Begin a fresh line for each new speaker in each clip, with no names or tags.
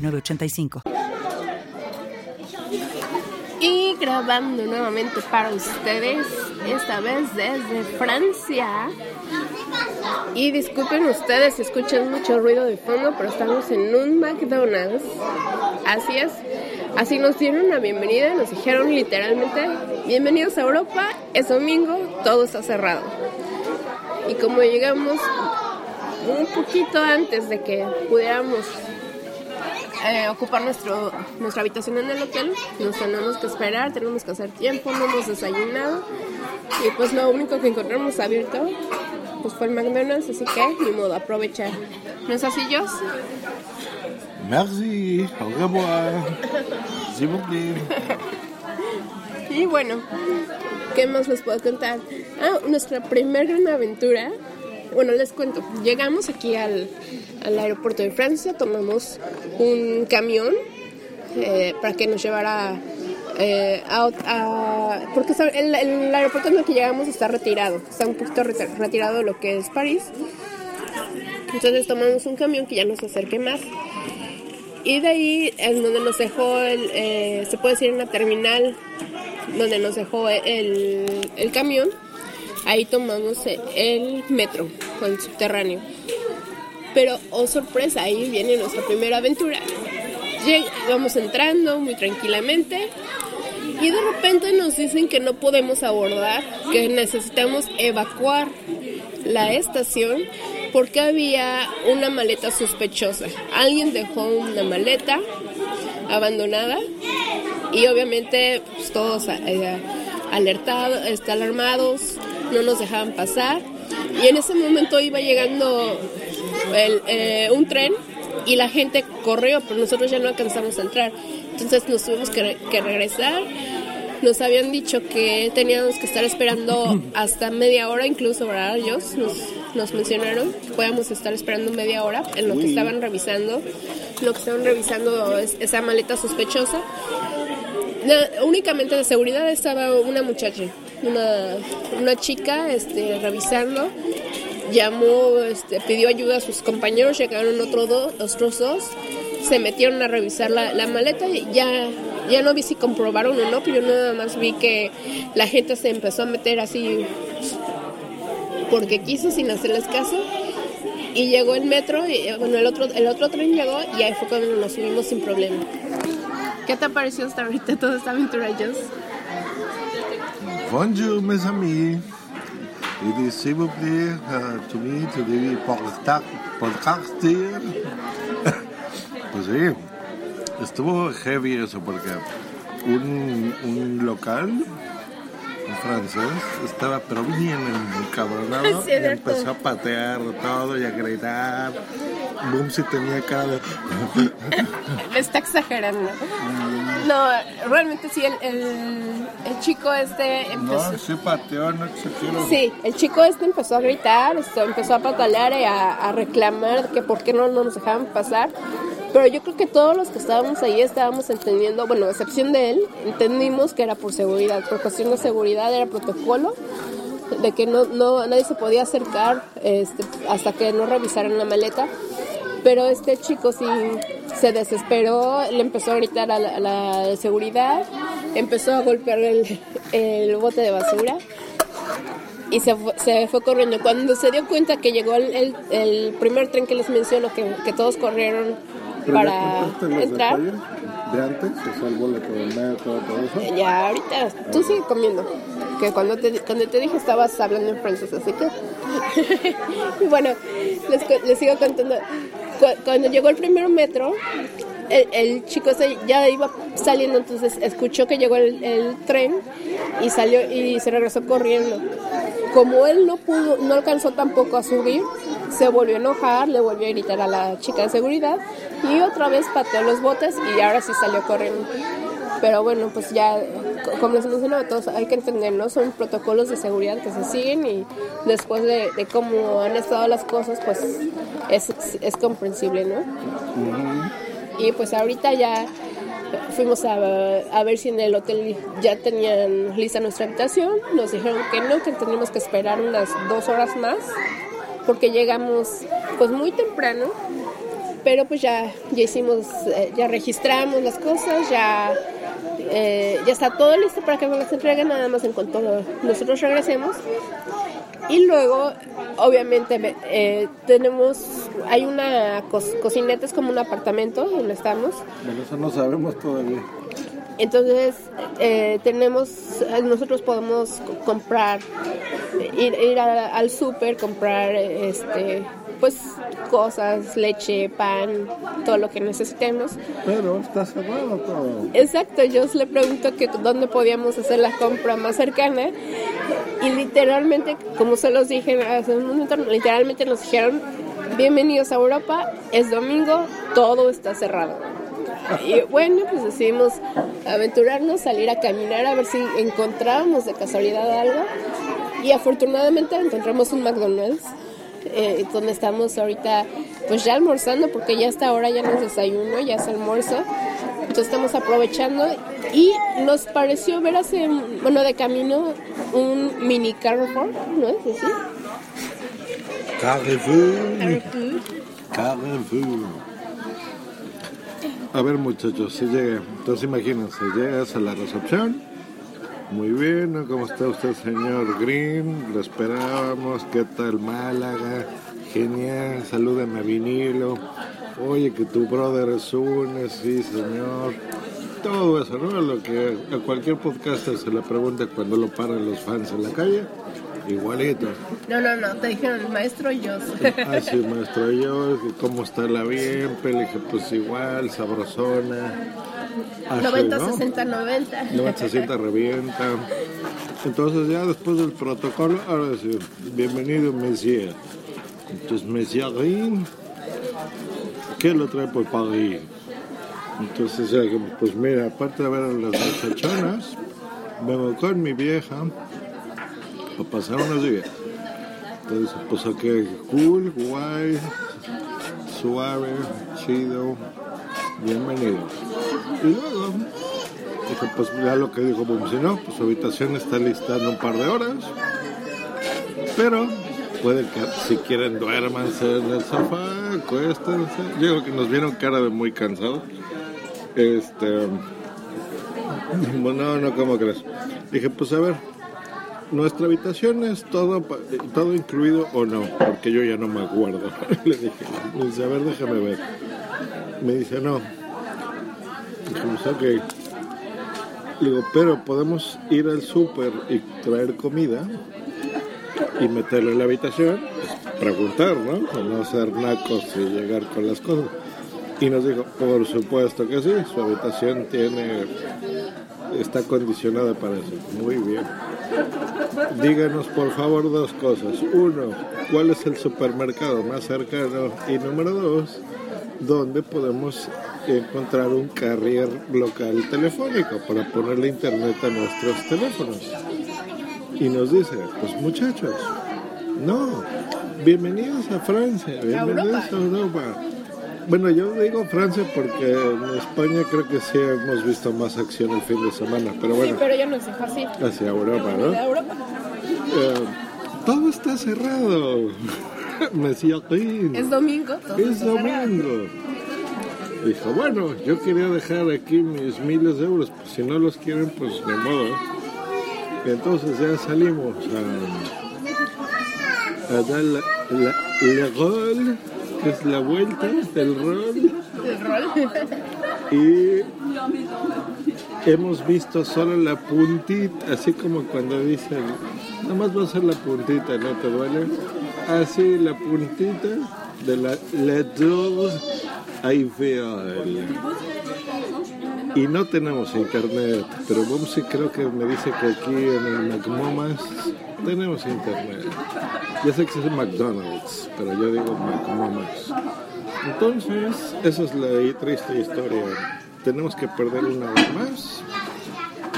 906985.
Y grabando nuevamente para ustedes, esta vez desde Francia. Y disculpen ustedes si escuchan mucho ruido de fondo, pero estamos en un McDonald's. Así es. Así nos dieron la bienvenida, nos dijeron literalmente, bienvenidos a Europa, es domingo, todo está cerrado. Y como llegamos un poquito antes de que pudiéramos eh, ocupar nuestro, nuestra habitación en el hotel, nos tenemos que esperar, tenemos que hacer tiempo, no hemos desayunado y pues lo único que encontramos abierto pues fue el McDonald's, así que ni modo, aprovechar. ¿No es así, Jos?
Merci, au revoir. S'il vous plaît.
Y bueno, ¿qué más les puedo contar? Ah, nuestra primera gran aventura. Bueno, les cuento. Llegamos aquí al, aeropuerto de Francia, tomamos un camión eh, para que nos llevara eh, a, porque el, aeropuerto en el que llegamos está retirado, está un poquito reti- retirado de lo que es París. Entonces tomamos un camión que ya nos acerque más. Y de ahí en donde nos dejó el, eh, se puede decir en la terminal donde nos dejó el camión, ahí tomamos el metro, o el subterráneo. Pero, oh sorpresa, ahí viene nuestra primera aventura. Vamos entrando muy tranquilamente y de repente nos dicen que no podemos abordar, que necesitamos evacuar la estación porque había una maleta sospechosa. Alguien dejó una maleta abandonada y obviamente pues, todos eh, alertados, este, alarmados, no nos dejaban pasar. Y en ese momento iba llegando el, eh, un tren y la gente corrió, pero nosotros ya no alcanzamos a entrar. Entonces nos tuvimos que, re- que regresar. Nos habían dicho que teníamos que estar esperando hasta media hora, incluso horarios. Nos, nos mencionaron que podíamos estar esperando media hora en lo que estaban revisando, lo que estaban revisando es esa maleta sospechosa. Únicamente de seguridad estaba una muchacha, una, una chica este, revisando. Llamó, este, pidió ayuda a sus compañeros, llegaron otro do- otros dos, se metieron a revisar la, la maleta y ya, ya no vi si comprobaron o no, pero yo nada más vi que la gente se empezó a meter así porque quiso sin hacerles caso. Y llegó el metro, y bueno, el otro, el otro tren llegó y ahí fue cuando nos subimos sin problema. ¿Qué te pareció hasta ahorita toda esta aventura, Jos?
Bonjour, mes amis. It is, s'il vous plaît, uh, to me, to the podcast- pues sí, estuvo heavy eso porque un, un local, un francés, estaba pero bien encabronado
Sí,
y empezó a patear todo y a gritar. Boom, si tenía cara de...
Está exagerando. No, realmente sí, el, el, el chico este empezó...
No, sí pateó, no exagero.
Sí, el chico este empezó a gritar, esto, empezó a patalear y a, a reclamar que por qué no, no nos dejaban pasar. Pero yo creo que todos los que estábamos ahí estábamos entendiendo, bueno, a excepción de él, entendimos que era por seguridad, por cuestión de seguridad era protocolo, de que no, no nadie se podía acercar este, hasta que no revisaran la maleta. Pero este chico sí se desesperó, le empezó a gritar a la, a la de seguridad, empezó a golpear el, el bote de basura y se fue, se fue corriendo. Cuando se dio cuenta que llegó el, el- el primer tren que les menciono, que, que todos corrieron
Pero
para entrar,
detalles de antes, o sea, el boleto del metro, todo eso.
ya ahorita tú sigue comiendo. Que cuando te, cuando te dije estabas hablando en francés, así que. bueno, les, les sigo contando. Cu- Cuando llegó el primer metro, el, chico se- ya iba saliendo, entonces escuchó que llegó el, tren y salió y se regresó corriendo. Como él no pudo, no alcanzó tampoco a subir, se volvió a enojar, le volvió a gritar a la chica de seguridad y otra vez pateó los botes y ahora sí salió corriendo. Pero bueno, pues ya, como les mencionaba todos, hay que entender, ¿no? Son protocolos de seguridad que se siguen y después de, cómo han estado las cosas, pues es, es comprensible, ¿no? Y pues ahorita ya fuimos a, a, ver si en el hotel ya tenían lista nuestra habitación. Nos dijeron que no, que teníamos que esperar unas dos horas más porque llegamos pues muy temprano pero pues ya, ya hicimos, eh, ya registramos las cosas, ya eh, ya está todo listo para que nos las entreguen, nada más en cuanto nosotros regresemos. Y luego, obviamente, eh, tenemos, hay una cocineta, es como un apartamento donde estamos.
Bueno, eso no sabemos todavía.
Entonces, eh, tenemos, nosotros podemos comprar, ir, al súper, comprar, este, pues cosas, leche, pan, todo lo que necesitemos.
Pero está cerrado todo.
Exacto, yo le pregunto que dónde podíamos hacer la compra más cercana y literalmente, como se los dije hace un momento, literalmente nos dijeron, bienvenidos a Europa, es domingo, todo está cerrado. Y bueno, pues decidimos aventurarnos, salir a caminar a ver si encontrábamos de casualidad algo. Y afortunadamente encontramos un McDonald's eh, donde estamos ahorita pues ya almorzando porque ya hasta ahora ya nos desayuno, ya es almuerzo. Entonces estamos aprovechando y nos pareció ver hace, bueno, de camino un mini Carrefour, ¿no es así?
Carrefour. Carrefour. A ver muchachos, si llega, entonces imagínense, llegas a la recepción muy bien, ¿cómo está usted, señor Green? Lo esperábamos. ¿Qué tal Málaga? Genial, salúdame a vinilo. Oye, que tu brother es un, sí, señor. Todo eso, ¿no? Lo que a cualquier podcaster se le pregunta cuando lo paran los fans en la calle. Igualito.
No, no, no, te dijeron maestro yo.
Ah, sí, maestro yo, ¿cómo está la bien? Le dije, pues igual, sabrosona
90, 60, 90. 90,
60 revienta. Entonces ya después del protocolo, ahora sí, bienvenido Messier. Entonces Messier ¿qué lo trae por París? Entonces, pues mira, aparte de ver a las muchachonas, vengo con mi vieja a pasar unos días. Entonces, pues aquí, cool, guay, suave, chido, bienvenido. Y luego, dije, pues ya lo que dijo si no, pues su habitación está lista en un par de horas. Pero puede que si quieren duérmanse en el sofá, acuéstense. Yo creo que nos vieron cara de muy cansados. Este. Bueno, no, ¿cómo crees? Dije, pues a ver, nuestra habitación es todo, todo incluido o no, porque yo ya no me acuerdo. Le dije, dice, a ver, déjame ver. Me dice, no, Ok. Digo, pero podemos ir al súper y traer comida y meterlo en la habitación, preguntar, ¿no? no ser nacos y llegar con las cosas. Y nos dijo, por supuesto que sí, su habitación tiene, está condicionada para eso. Muy bien. Díganos por favor dos cosas. Uno, ¿cuál es el supermercado más cercano? Y número dos, ¿dónde podemos encontrar un carrier local telefónico para ponerle internet a nuestros teléfonos. Y nos dice, pues muchachos, no, bienvenidos a Francia, bienvenidos a Europa. Bueno, yo digo Francia porque en España creo que sí hemos visto más acción el fin de semana, pero bueno.
Sí, pero ya no es así.
Hacia Europa, ¿no?
Europa.
Eh, todo está cerrado. Me
Es domingo.
es domingo. Dijo, bueno, yo quería dejar aquí mis miles de euros, pues si no los quieren, pues de modo. Y entonces ya salimos a, a dar la, la, rol, que es la vuelta del rol. Y hemos visto solo la puntita, así como cuando dicen, nomás va a ser la puntita, ¿no te duele? Así la puntita de la, la Ahí veo Y no tenemos internet, pero vamos creo que me dice que aquí en el McMomas tenemos internet. Ya sé que es McDonald's, pero yo digo McMomas. Entonces, esa es la triste historia. Tenemos que perder una vez más.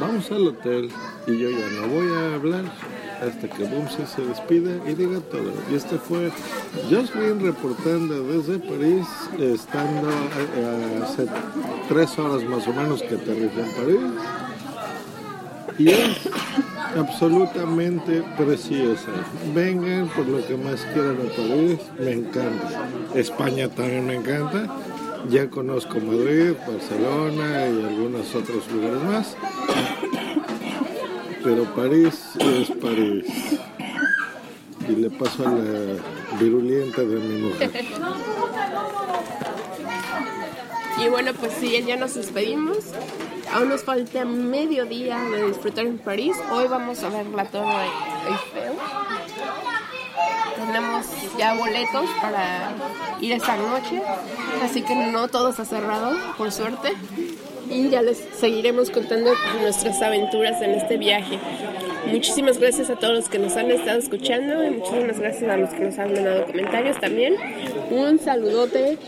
Vamos al hotel y yo ya no voy a hablar hasta que Bumsy se despida y diga todo. Y este fue Jocelyn reportando desde París, estando eh, hace tres horas más o menos que aterrizó en París. Y es absolutamente preciosa. Vengan por lo que más quieran a París, me encanta. España también me encanta. Ya conozco Madrid, Barcelona y algunos otros lugares más pero París es París. Y le paso a la virulenta de mi mujer.
Y bueno, pues sí, ya nos despedimos. Aún nos falta medio día de disfrutar en París. Hoy vamos a ver la Torre. Tenemos ya boletos para ir esta noche, así que no todo está cerrado, por suerte y ya les seguiremos contando nuestras aventuras en este viaje. Muchísimas gracias a todos los que nos han estado escuchando y muchísimas gracias a los que nos han mandado comentarios también. Un saludote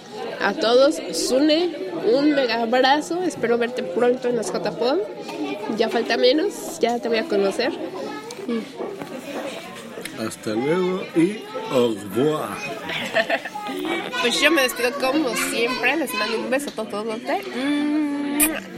a todos. Sune, un mega abrazo. Espero verte pronto en las JPod. Ya falta menos, ya te voy a conocer.
Hasta luego y au revoir.
pues yo me despido como siempre. Les mando un beso tototote. Bye.